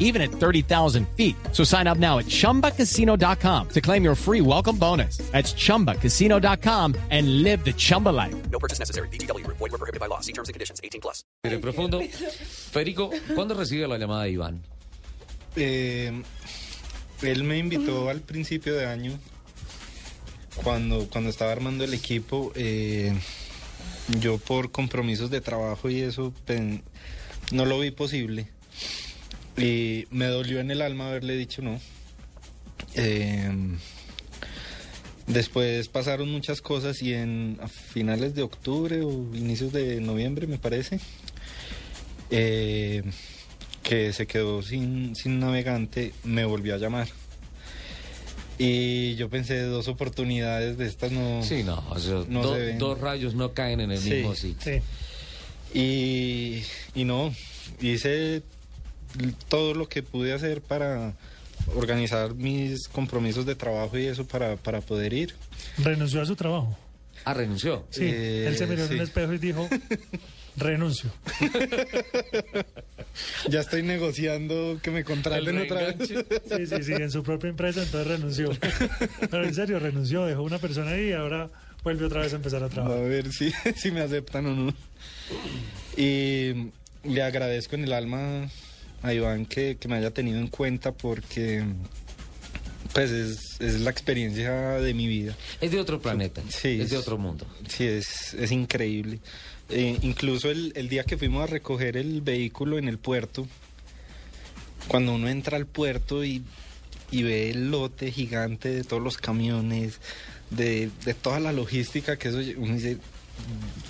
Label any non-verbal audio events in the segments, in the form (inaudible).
even at 30,000 feet. So sign up now at chumbacasino.com to claim your free welcome bonus. That's chumbacasino.com and live the Chumba life. No purchase necessary. BGW. Void were prohibited by law. See terms and conditions. 18 plus. Pero profundo. Federico, ¿cuándo recibe la llamada de Iván? Eh, él me invitó al principio de año, cuando, cuando estaba armando el equipo. eh, yo por compromisos de trabajo y eso pen- no lo vi posible. Y me dolió en el alma haberle dicho no. Eh, después pasaron muchas cosas y en a finales de octubre o inicios de noviembre me parece. eh, que se quedó sin, sin navegante, me volvió a llamar. Y yo pensé, dos oportunidades de estas no... Sí, no, o sea, No do- se ven. dos rayos no caen en el Sí. mismo sitio. Y, y no, hice todo lo que pude hacer para organizar mis compromisos de trabajo y eso para, para poder ir. Renunció a su trabajo. Ah, renunció. Sí, Eh, él se miró en un sí. espejo y dijo, (laughs) renuncio. Ya estoy negociando que me contraten El otra vez. Sí, sí, sí, en su propia empresa, entonces renunció. (laughs) Pero en serio, renunció, dejó una persona ahí y ahora vuelve otra vez a empezar a A trabajar. ver si, (laughs) si me aceptan o no. Y le agradezco en el alma a Iván que, que me haya tenido en cuenta porque pues es, es la experiencia de mi vida. Es de otro planeta. Sí, es de otro mundo. Sí, es, es increíble. Eh, incluso el, el día que fuimos a recoger el vehículo en el puerto, cuando uno entra al puerto y, y ve el lote gigante de todos los camiones, de, de toda la logística que eso, uno dice,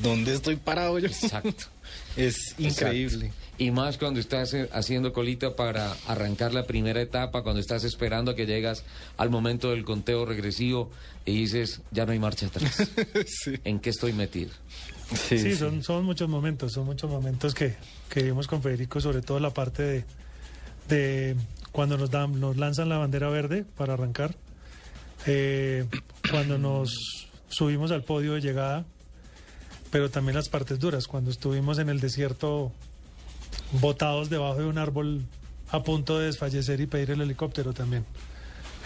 ¿dónde estoy parado yo? Exacto. (laughs) Es increíble. Exacto. Y más cuando estás eh, haciendo colita para arrancar la primera etapa, cuando estás esperando a que llegas al momento del conteo regresivo y dices, ya no hay marcha atrás. (laughs) sí, ¿En qué estoy metido? sí, Sí, sí. son, son muchos momentos, son muchos momentos que, que vimos con Federico, sobre todo la parte de, de cuando nos, dan, nos lanzan la bandera verde para arrancar, eh, cuando nos subimos al podio de llegada, pero también las partes duras, cuando estuvimos en el desierto botados debajo de un árbol a punto de desfallecer y pedir el helicóptero también.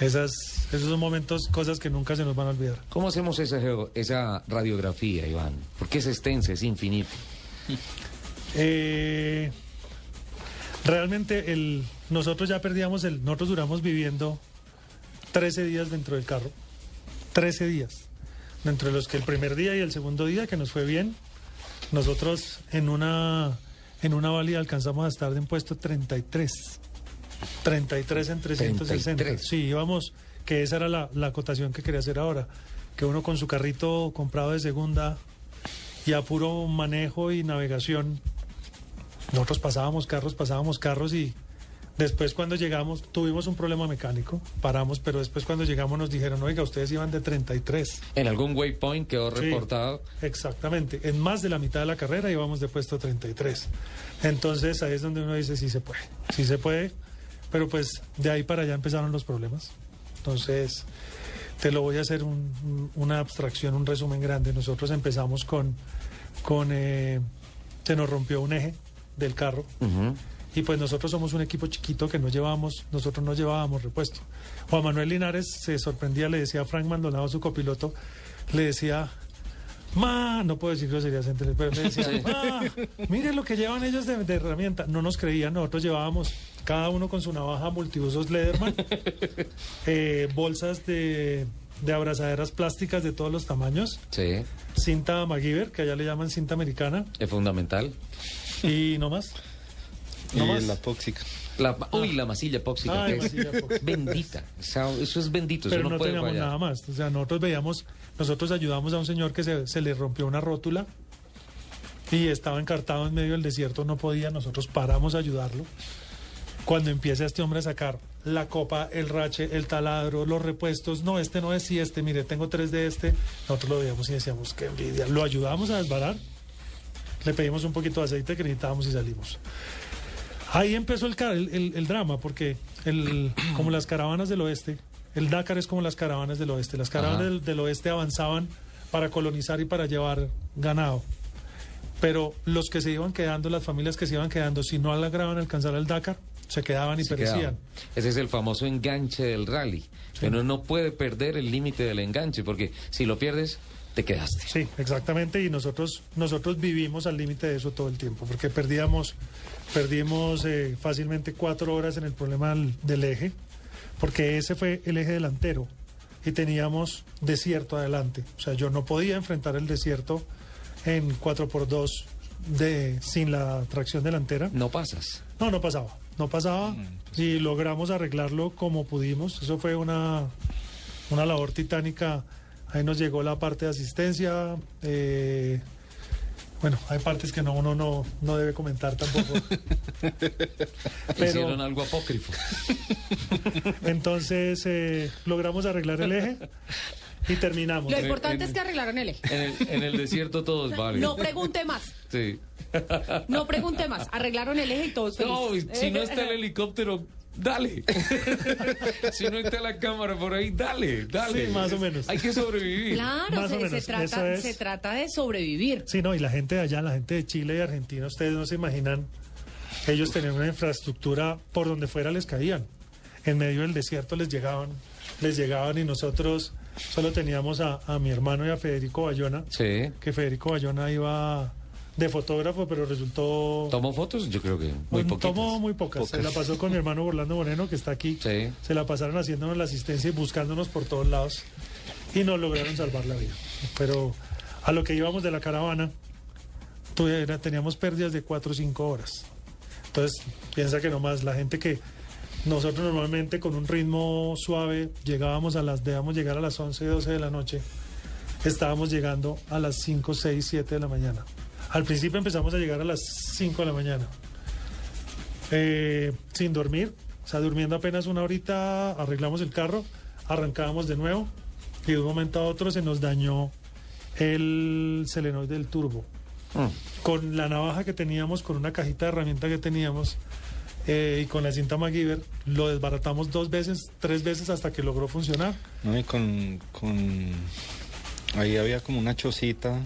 Esas, esos son momentos, cosas que nunca se nos van a olvidar. ¿Cómo hacemos esa, esa radiografía, Iván? Porque es extensa, es infinita. (laughs) Eh, realmente el, nosotros ya perdíamos el, nosotros duramos viviendo 13 días dentro del carro, 13 días, dentro de los que el primer día y el segundo día que nos fue bien, nosotros en una en una válida alcanzamos a estar en puesto 33, 33 en 360, 33. sí íbamos, que esa era la, la acotación que quería hacer ahora, que uno con su carrito comprado de segunda y a puro manejo y navegación. Nosotros pasábamos carros, pasábamos carros y después cuando llegamos tuvimos un problema mecánico, paramos, pero después cuando llegamos nos dijeron, oiga, ustedes iban de 33. En algún waypoint quedó Sí. reportado. Exactamente, en más de la mitad de la carrera íbamos de puesto 33. Entonces ahí es donde uno dice, sí se puede, sí se puede, pero pues de ahí para allá empezaron los problemas. Entonces, te lo voy a hacer un- un- una abstracción, un resumen grande. Nosotros empezamos con, con eh, se nos rompió un eje del carro. Y pues nosotros somos un equipo chiquito que no llevábamos, nosotros no llevábamos repuesto. Juan Manuel Linares se sorprendía, le decía a Frank Maldonado, su copiloto, le decía, ma, no puedo decir groserías entre pero le decía, ma, mire lo que llevan ellos de, de herramienta. No nos creían, nosotros llevábamos cada uno con su navaja multiusos Lederman, (laughs) eh, bolsas de, de abrazaderas plásticas de todos los tamaños, Sí, cinta MacGyver, que allá le llaman cinta americana, es fundamental. y no más. Y No más. la tóxica. La, uy, la masilla epóxica. Ay, que es masilla epóxica. Bendita. O sea, eso es bendito. pero eso no, no, puede teníamos fallar. nada más. O sea, nosotros veíamos, nosotros ayudamos a un señor que se, se le rompió una rótula y estaba encartado en medio del desierto, no podía, nosotros paramos a ayudarlo. Cuando empieza este hombre a sacar la copa, el rache, el taladro, los repuestos, no, este no es, sí, este, mire, tengo tres de este, nosotros lo veíamos y decíamos, qué envidia. Lo ayudamos a desbarar le pedimos un poquito de aceite que necesitábamos y salimos. Ahí empezó el, el, drama, porque el, (clears throat) como las caravanas del oeste, el Dakar es como las caravanas del oeste. Las caravanas del, del oeste avanzaban para colonizar y para llevar ganado. Pero los que se iban quedando, las familias que se iban quedando, si no lograban alcanzar al Dakar, se quedaban y Se perecían. quedaban. Ese es el famoso enganche del rally. Que uno no puede perder el límite del enganche, porque si lo pierdes, te quedaste. Sí, exactamente, y nosotros nosotros vivimos al límite de eso todo el tiempo, porque perdíamos perdimos eh, fácilmente cuatro horas en el problema del, del eje, porque ese fue el eje delantero y teníamos desierto adelante, o sea, yo no podía enfrentar el desierto en 4x2 de sin la tracción delantera. No pasas. No, no pasaba, no pasaba y logramos arreglarlo como pudimos. Eso fue una, una labor titánica. Ahí nos llegó la parte de asistencia. eh, bueno, hay partes que no, uno no, no debe comentar tampoco. (laughs) Hicieron algo apócrifo. (laughs) entonces eh, logramos arreglar el eje y terminamos. Lo en- importante es que arreglaron el eje. En el, en el desierto todo es válido. No pregunte más. Sí. No pregunte más. Arreglaron el eje y todos No, felices. si no está el helicóptero, dale. (laughs) si no está la cámara por ahí, dale, dale. Sí, más o menos. Hay que sobrevivir. Claro, Más o se, se menos, eso trata, es. se trata de sobrevivir. Sí, no, y la gente de allá, la gente de Chile y Argentina, ustedes no se imaginan, ellos tenían una infraestructura por donde fuera les caían. En medio del desierto les llegaban, les llegaban y nosotros solo teníamos a, a mi hermano y a Federico Bayona, Sí. que Federico Bayona iba de fotógrafo, pero resultó... ¿Tomó fotos? Yo creo que muy poquitas. Tomó muy pocas. Se la pasó con mi hermano Orlando Moreno, que está aquí. Sí. Se la pasaron haciéndonos la asistencia y buscándonos por todos lados. Y nos lograron salvar la vida. Pero a lo que íbamos de la caravana, teníamos pérdidas de 4 o 5 horas. Entonces, piensa que nomás la gente que nosotros normalmente con un ritmo suave llegábamos a las, debíamos llegar a las 11, 12 de la noche, estábamos llegando a las 5, 6, 7 de la mañana. Al principio empezamos a llegar a las 5 de la mañana, eh, sin dormir, o sea, durmiendo apenas una horita, arreglamos el carro, arrancábamos de nuevo y de un momento a otro se nos dañó el selenoide del turbo. Mm. Con la navaja que teníamos, con una cajita de herramienta que teníamos eh, y con la cinta MacGyver, lo desbaratamos dos veces, tres veces hasta que logró funcionar. ¿no? Y con, con... Ahí había como una chocita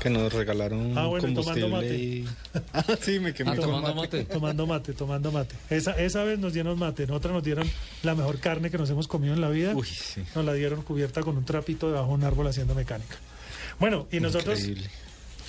que nos regalaron Ah, bueno, y tomando combustible mate. y... (laughs) Ah, sí, me quemé Ah, tomando mate. mate. Tomando mate, tomando mate. Esa, esa vez nos dieron mate, en otra nos dieron la mejor carne que nos hemos comido en la vida. Uy, sí. Nos la dieron cubierta con un trapito debajo de un árbol haciendo mecánica. Bueno, y nosotros, Increíble.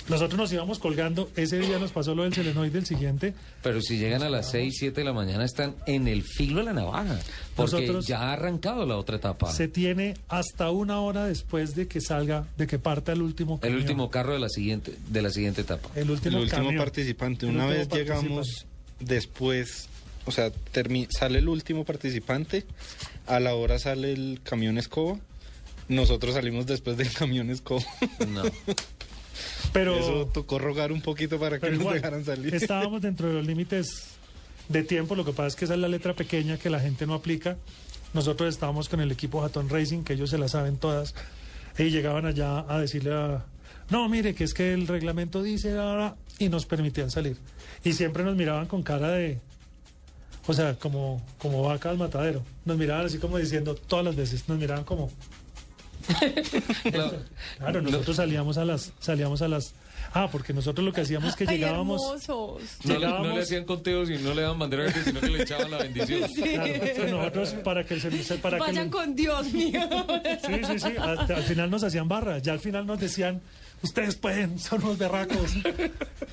Nosotros nos íbamos colgando. Ese día nos pasó lo del selenoide, el siguiente. Pero si llegan a las 6, 7 de la mañana, están en el filo de la navaja. Porque Nosotros- ya ha arrancado la otra etapa. Se tiene hasta una hora después de que salga, de que parta el último El camión. último carro de la siguiente, de la siguiente etapa. El último, el último camión. participante. El Una último vez llegamos después, o sea, sale el último participante, a la hora sale el camión escoba, nosotros salimos después del (laughs) camión escoba. No. Pero, Eso tocó rogar un poquito para que nos igual, dejaran salir. estábamos (laughs) dentro de los límites de tiempo. Lo que pasa es que esa es la letra pequeña que la gente no aplica. Nosotros estábamos con el equipo Hatton Racing, que ellos se la saben todas, y llegaban allá a decirle a... No, mire, que es que el reglamento dice... ahora", Y nos permitían salir. Y siempre nos miraban con cara de... O sea, como, como vaca al matadero. Nos miraban así como diciendo todas las veces. Nos miraban como... (laughs) Claro. Claro, nosotros salíamos a las... Salíamos a las... Ah, porque nosotros lo que hacíamos es que Ay, llegábamos... hermosos. No, le- no Llegábamos- le hacían conteos y no le daban bandera verde, sino que le echaban la bendición. (laughs) Claro, entonces nosotros para que el servicio para que Vayan con Dios mío. sí sí sí hasta- al final nos hacían barra ya al final nos decían ustedes pueden son unos berracos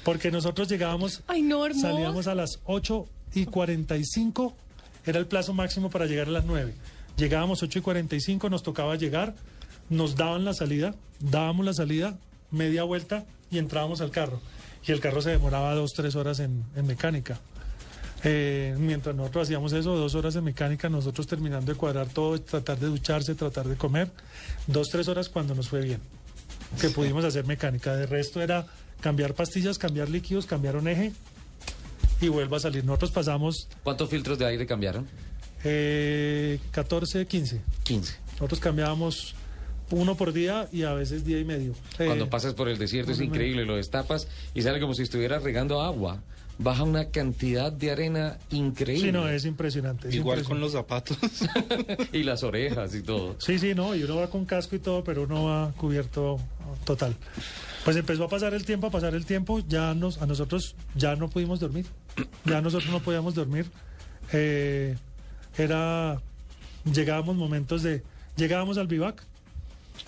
porque nosotros llegábamos Ay, no, salíamos a las 8 y 45 era el plazo máximo para llegar a las 9 llegábamos 8 y 45 nos tocaba llegar nos daban la salida dábamos la salida media vuelta y entrábamos al carro y el carro se demoraba dos tres horas en, en mecánica eh, mientras nosotros hacíamos eso, dos horas de mecánica, nosotros terminando de cuadrar todo, tratar de ducharse, tratar de comer, dos, tres horas cuando nos fue bien, que pudimos hacer mecánica. De resto era cambiar pastillas, cambiar líquidos, cambiar un eje y vuelva a salir. Nosotros pasamos ¿Cuántos filtros de aire cambiaron? eh, 14, 15. 15. Nosotros cambiábamos uno por día y a veces día y medio. Eh, Cuando pasas por el desierto es increíble, lo destapas y sale como si estuvieras regando agua. Baja una cantidad de arena increíble. Sí, no, es impresionante. es Igual con los zapatos. (laughs) y las orejas y todo. Sí, sí, no, y uno va con casco y todo, pero uno va cubierto total. Pues empezó a pasar el tiempo, a pasar el tiempo, ya nos, a nosotros ya no pudimos dormir, (clears throat) ya nosotros no podíamos dormir. Eh, era, llegábamos momentos de, llegábamos al vivac,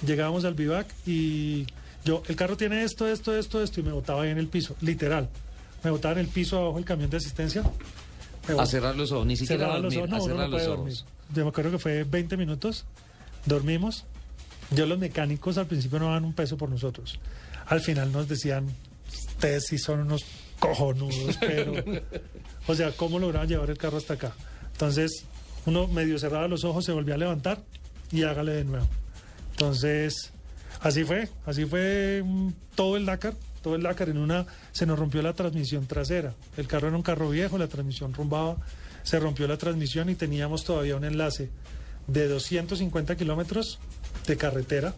llegábamos al vivac y yo, el carro tiene esto, esto, esto, esto, y me botaba ahí en el piso, literal. Me botaba en el piso abajo del camión de asistencia. A cerrar los ojos, ni siquiera a los ojos, no, a cerrar no los ojos. dormir. Yo me acuerdo que fue 20 minutos, dormimos. Yo los mecánicos al principio no daban un peso por nosotros. Al final nos decían, ustedes sí son unos cojonudos, pero... (laughs) o sea, ¿cómo lograban llevar el carro hasta acá? Entonces, uno medio cerraba los ojos, se volvía a levantar y hágale de nuevo. Entonces, así fue, así fue mm, todo el Dakar, todo el Dakar. En una se nos rompió la transmisión trasera. El carro era un carro viejo, la transmisión rumbaba, se rompió la transmisión y teníamos todavía un enlace de 250 kilómetros de carretera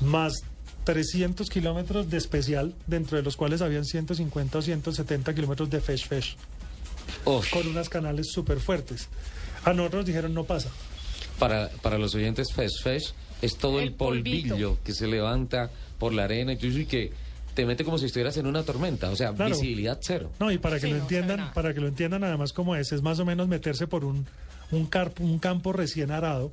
más 300 kilómetros de especial, dentro de los cuales habían 150 o 170 kilómetros de fesh fesh, Uf, con unas canales súper fuertes. A nosotros dijeron no pasa. para, para los oyentes, Fesh Fesh es todo el, El polvillo polvito. que se levanta por la arena y todo eso y que te mete como si estuvieras en una tormenta. O sea, Claro. visibilidad cero. No, y para que Sí, lo entiendan, para que lo entiendan además como es, es más o menos meterse por un, un, car- un campo recién arado,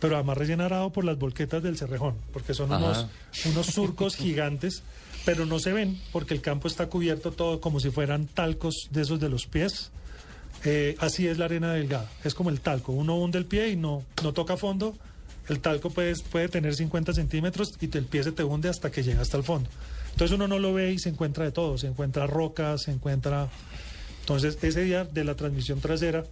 pero además recién arado por las volquetas del Cerrejón, porque son Ajá. unos, unos surcos (laughs) gigantes, pero no se ven porque el campo está cubierto todo como si fueran talcos de esos de los pies. Eh, así es la arena delgada, es como el talco, uno hunde el pie y no, no toca fondo, el talco puede, puede tener 50 centímetros y el pie se te hunde hasta que llega hasta el fondo. Entonces uno no lo ve y se encuentra de todo, se encuentra rocas, se encuentra... Entonces ese día de la transmisión trasera,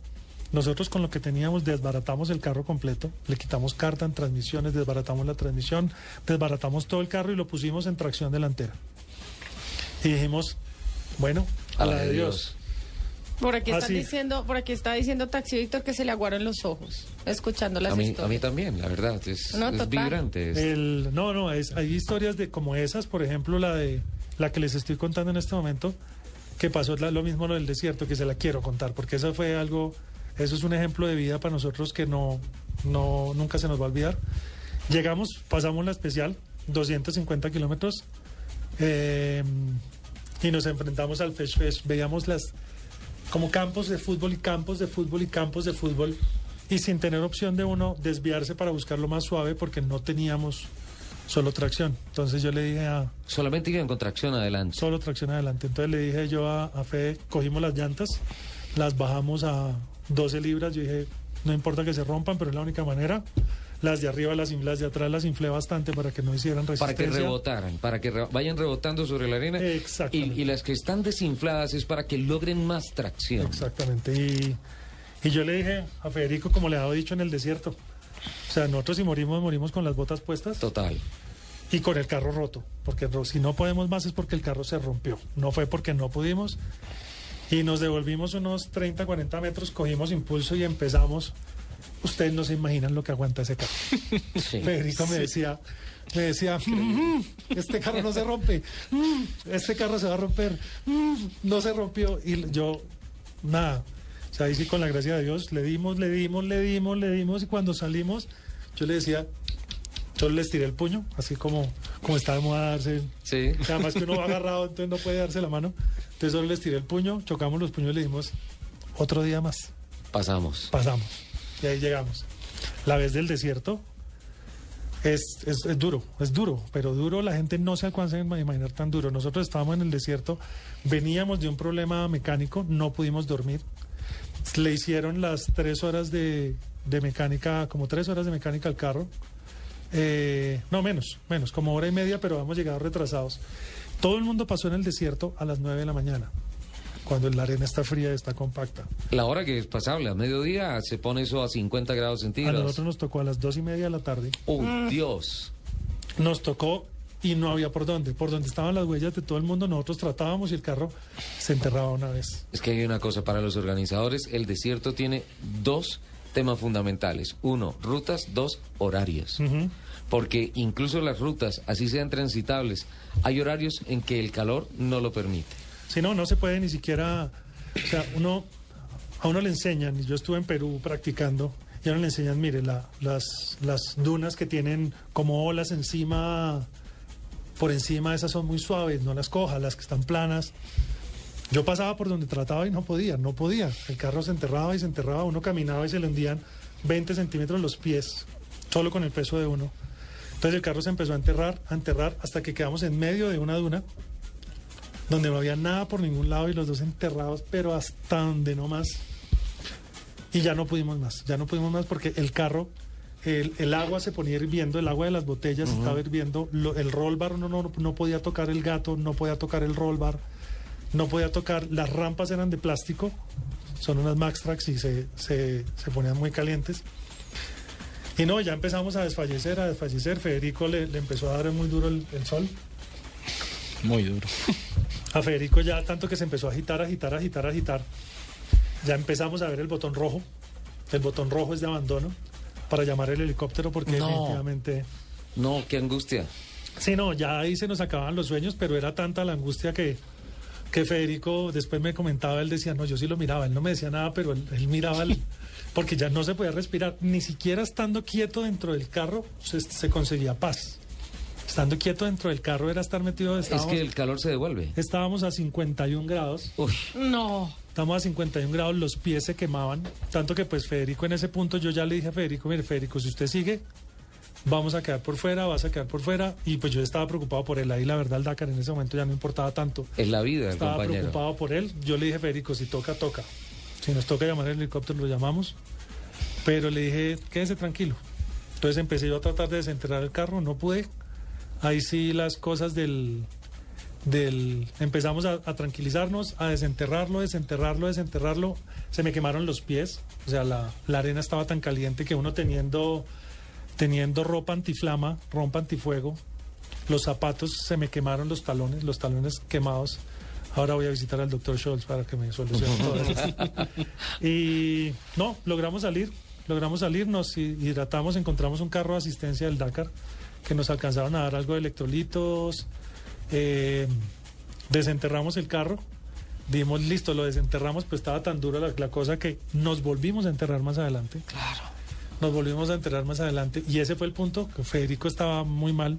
nosotros con lo que teníamos desbaratamos el carro completo, le quitamos carta en transmisiones, desbaratamos la transmisión, desbaratamos todo el carro y lo pusimos en tracción delantera. Y dijimos, bueno, a la de Dios. Por aquí Ah, están sí. diciendo, por aquí está diciendo Taxi Víctor que se le aguaron los ojos, escuchando las A mí, a mí historias. también, la verdad. Es, No, es vibrante. es- El, no, no, es, hay historias de como esas, por ejemplo, la de la que les estoy contando en este momento, que pasó la- lo mismo lo del desierto, que se la quiero contar, porque eso fue algo, eso es un ejemplo de vida para nosotros que no, no nunca se nos va a olvidar. Llegamos, pasamos la especial, 250 kilómetros, eh, y nos enfrentamos al Fesh Fesh. Veíamos las como campos de fútbol y campos de fútbol y campos de fútbol y sin tener opción de uno desviarse para buscar lo más suave porque no teníamos solo tracción. Entonces yo le dije a Solamente iba en contracción adelante. solo tracción adelante. Entonces le dije yo a, a Fede, cogimos las llantas, las bajamos a 12 libras. Yo dije, no importa que se rompan, pero es la única manera. Las de arriba, las, las de atrás las inflé bastante para que no hicieran Para resistencia. que rebotaran, para que re- vayan rebotando sobre la arena. Y, Exactamente. y las que están desinfladas es para que logren más tracción. Exactamente. Y, y yo le dije a Federico, como le había dicho en el desierto, o sea, nosotros si morimos, morimos con las botas puestas Total. y con el carro roto. Porque si no podemos más es porque el carro se rompió. No fue porque no pudimos. Y nos devolvimos unos 30, 40 metros, cogimos impulso y empezamos. Ustedes no se imaginan lo que aguanta ese carro. (laughs) Sí. Federico me decía, me decía, "Mm, este carro no se rompe, mm, este carro se va a romper, mm, no se rompió. Y yo, nada, o sea, ahí sí con la gracia de Dios, le dimos, le dimos, le dimos, le dimos, y cuando salimos, yo le decía, yo les tiré el puño, así como, como está de moda darse, Sí. que uno va agarrado, entonces no puede darse la mano. Entonces solo les tiré el puño, chocamos los puños y le dijimos, otro día más Pasamos. pasamos y ahí llegamos. La vez del desierto es, es, es duro, es duro, pero duro la gente no se alcanza a imaginar tan duro. Nosotros estábamos en el desierto, veníamos de un problema mecánico, no pudimos dormir. Le hicieron las tres horas de, de mecánica, como tres horas de mecánica al carro. Eh, no, menos, menos, como hora y media, pero hemos llegado retrasados. Todo el mundo pasó en el desierto a las nueve de la mañana, cuando la arena está fría y está compacta. La hora que es pasable, a mediodía, se pone eso a 50 grados A centígrados. nosotros nos tocó a las dos y media de la tarde. ¡Uy, Dios! Nos tocó y no había por dónde. Por donde estaban las huellas de todo el mundo, nosotros tratábamos y el carro se enterraba una vez. Es que hay una cosa para los organizadores. El desierto tiene dos temas fundamentales. Uno, rutas. Dos, horarios. Porque incluso las rutas, así sean transitables, hay horarios en que el calor no lo permite. Si no, no se puede ni siquiera, o sea, uno, a uno le enseñan, y yo estuve en Perú practicando, y a uno le enseñan, mire, la- las, las dunas que tienen como olas encima, por encima, esas son muy suaves, no las cojas, las que están planas. Yo pasaba por donde trataba y no podía, no podía. El carro se enterraba y se enterraba, uno caminaba y se le hundían 20 centímetros los pies, solo con el peso de uno. Entonces el carro se empezó a enterrar, a enterrar, hasta que quedamos en medio de una duna, donde no había nada por ningún lado y los dos enterrados, pero hasta donde no más. Y ya no pudimos más, ya no pudimos más porque el carro, el, el agua se ponía hirviendo, el agua de las botellas estaba hirviendo, lo- el roll bar no, no, no podía tocar el gato, no podía tocar el roll bar, no podía tocar, las rampas eran de plástico, son unas Max Tracks y se, se, se ponían muy calientes. Y no, ya empezamos a desfallecer, a desfallecer. Federico le, le empezó a dar muy duro el- el sol. Muy duro. (laughs) A Federico ya tanto que se empezó a agitar, agitar, agitar, agitar. Ya empezamos a ver el botón rojo. El botón rojo es de abandono para llamar el helicóptero porque No. definitivamente... No, qué angustia. Sí, no, ya ahí se nos acababan los sueños, pero era tanta la angustia que, que Federico después me comentaba, él decía, no, yo sí lo miraba, él no me decía nada, pero él, él miraba, el- (laughs) porque ya no se podía respirar, ni siquiera estando quieto dentro del carro se, se conseguía paz. Estando quieto dentro del carro era estar metido, Es estábamos, que el calor se devuelve. estábamos a 51 grados. Uy, No. Estamos a 51 grados, los pies se quemaban, tanto que pues Federico en ese punto yo ya le dije a Federico, mire Federico, si usted sigue, vamos a quedar por fuera, vas a quedar por fuera, y pues yo estaba preocupado por él, ahí la verdad el Dakar en ese momento ya no importaba tanto, es la vida estaba compañero. preocupado por él, yo le dije Federico, si toca, toca, si nos toca llamar el helicóptero lo llamamos, pero le dije, quédese tranquilo, entonces empecé yo a tratar de desenterrar el carro, no pude, ahí sí las cosas del del empezamos a, a tranquilizarnos, a desenterrarlo, desenterrarlo, desenterrarlo. Se me quemaron los pies, o sea, la, la arena estaba tan caliente que uno teniendo teniendo ropa antiflama, ropa antifuego, los zapatos se me quemaron los talones, los talones quemados. Ahora voy a visitar al doctor Scholz para que me solucione todo eso. (laughs) Y no, logramos salir, logramos salir, nos hi- hidratamos, encontramos un carro de asistencia del Dakar que nos alcanzaron a dar algo de electrolitos, eh, desenterramos el carro, dimos listo, lo desenterramos, pues estaba tan dura la, la cosa que nos volvimos a enterrar más adelante. Claro. Nos volvimos a enterrar más adelante y ese fue el punto, que Federico estaba muy mal,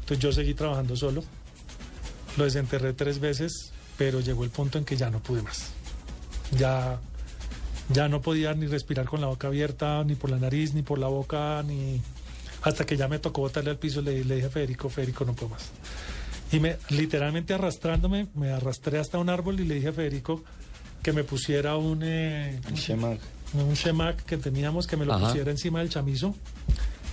entonces yo seguí trabajando solo, lo desenterré tres veces, pero llegó el punto en que ya no pude más. Ya, ya no podía ni respirar con la boca abierta, ni por la nariz, ni por la boca, ni hasta que ya me tocó botarle al piso, le, le dije a Federico, Federico, no puedo más. Y me, literalmente arrastrándome, me arrastré hasta un árbol y le dije a Federico que me pusiera un, eh, Shemag. un shemac que teníamos, que me lo Ajá. pusiera encima del chamizo.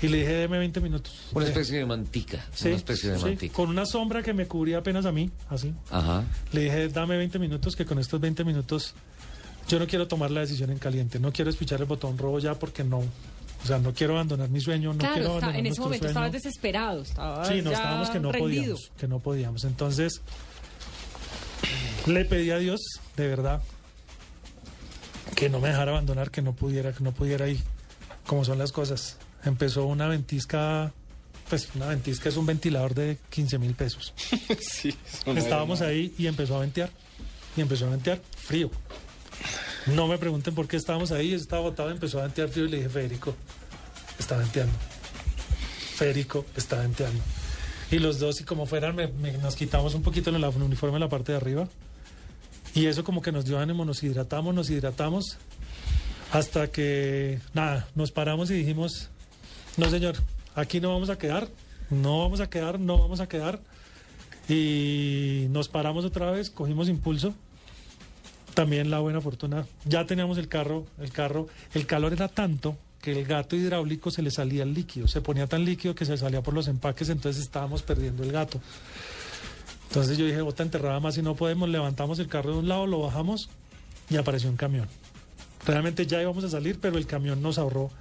Y le dije, deme 20 minutos. Una especie de mantica. Sí, una especie de sí, mantica. con una sombra que me cubría apenas a mí, así. Ajá. Le dije, dame 20 minutos, que con estos 20 minutos yo no quiero tomar la decisión en caliente, no quiero espichar el botón rojo ya porque no, o sea, no quiero abandonar mi sueño, no quiero claro, está- abandonar en ese momento estabas desesperado. Estabas Sí, no ya estábamos que no rendido. podíamos, que no podíamos. Entonces, le pedí a Dios, de verdad, que no me dejara abandonar, que no pudiera, que no pudiera ir, como son las cosas. Empezó una ventisca, pues una ventisca es un ventilador de 15 mil pesos. (laughs) sí, son Estábamos ahí y empezó a ventear. Y empezó a ventear frío. No me pregunten por qué estábamos ahí. Estaba botado, empezó a ventear frío y le dije, Federico, está venteando. Federico, está venteando. Y los dos, y como fueran, nos quitamos un poquito el uniforme en la parte de arriba. Y eso como que nos dio ánimo, nos hidratamos, nos hidratamos. Hasta que, nada, nos paramos y dijimos, no señor, aquí no vamos a quedar, no vamos a quedar, no vamos a quedar. Y nos paramos otra vez, cogimos impulso. También la buena fortuna, ya teníamos el carro, el carro, el calor era tanto que el gato hidráulico se le salía el líquido, se ponía tan líquido que se salía por los empaques, entonces estábamos perdiendo el gato. Entonces yo dije, bota enterrada más si no podemos, levantamos el carro de un lado, lo bajamos y apareció un camión. Realmente ya íbamos a salir, pero el camión nos ahorró.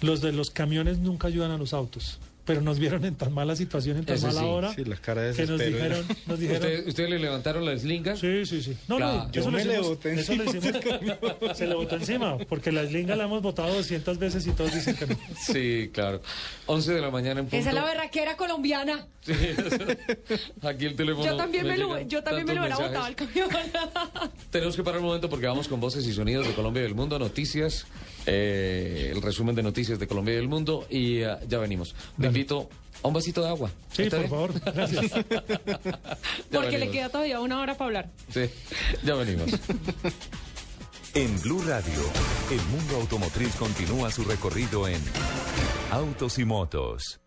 Los de los camiones nunca ayudan a los autos. Pero nos vieron en tan mala situación, en tan mala sí, hora, sí, la cara de que nos era. dijeron, nos dijeron, ¿Usted- ¿Ustedes le levantaron la slinga? Sí, sí, sí. No, Claro. no, Yo eso lo me le hicimos- boté eso lo encima, hicimos- se le botó encima, porque la slinga la hemos votado 200 veces y todos dicen que no. Sí, claro. 11 de la mañana en punto. Esa es la berraquera colombiana. Sí, Aquí el teléfono. Yo también me lo, llegan yo también me lo hubiera botado al camión. Tenemos que parar un momento porque vamos con voces y sonidos de Colombia y del mundo, noticias, eh, el resumen de noticias de Colombia y del mundo y eh, ya venimos. Le invito a un vasito de agua. Sí, ¿Está por bien? favor, gracias. (laughs) (laughs) Porque le queda todavía una hora para hablar. Sí, ya venimos. (laughs) En Blue Radio, el mundo automotriz continúa su recorrido en Autos y Motos.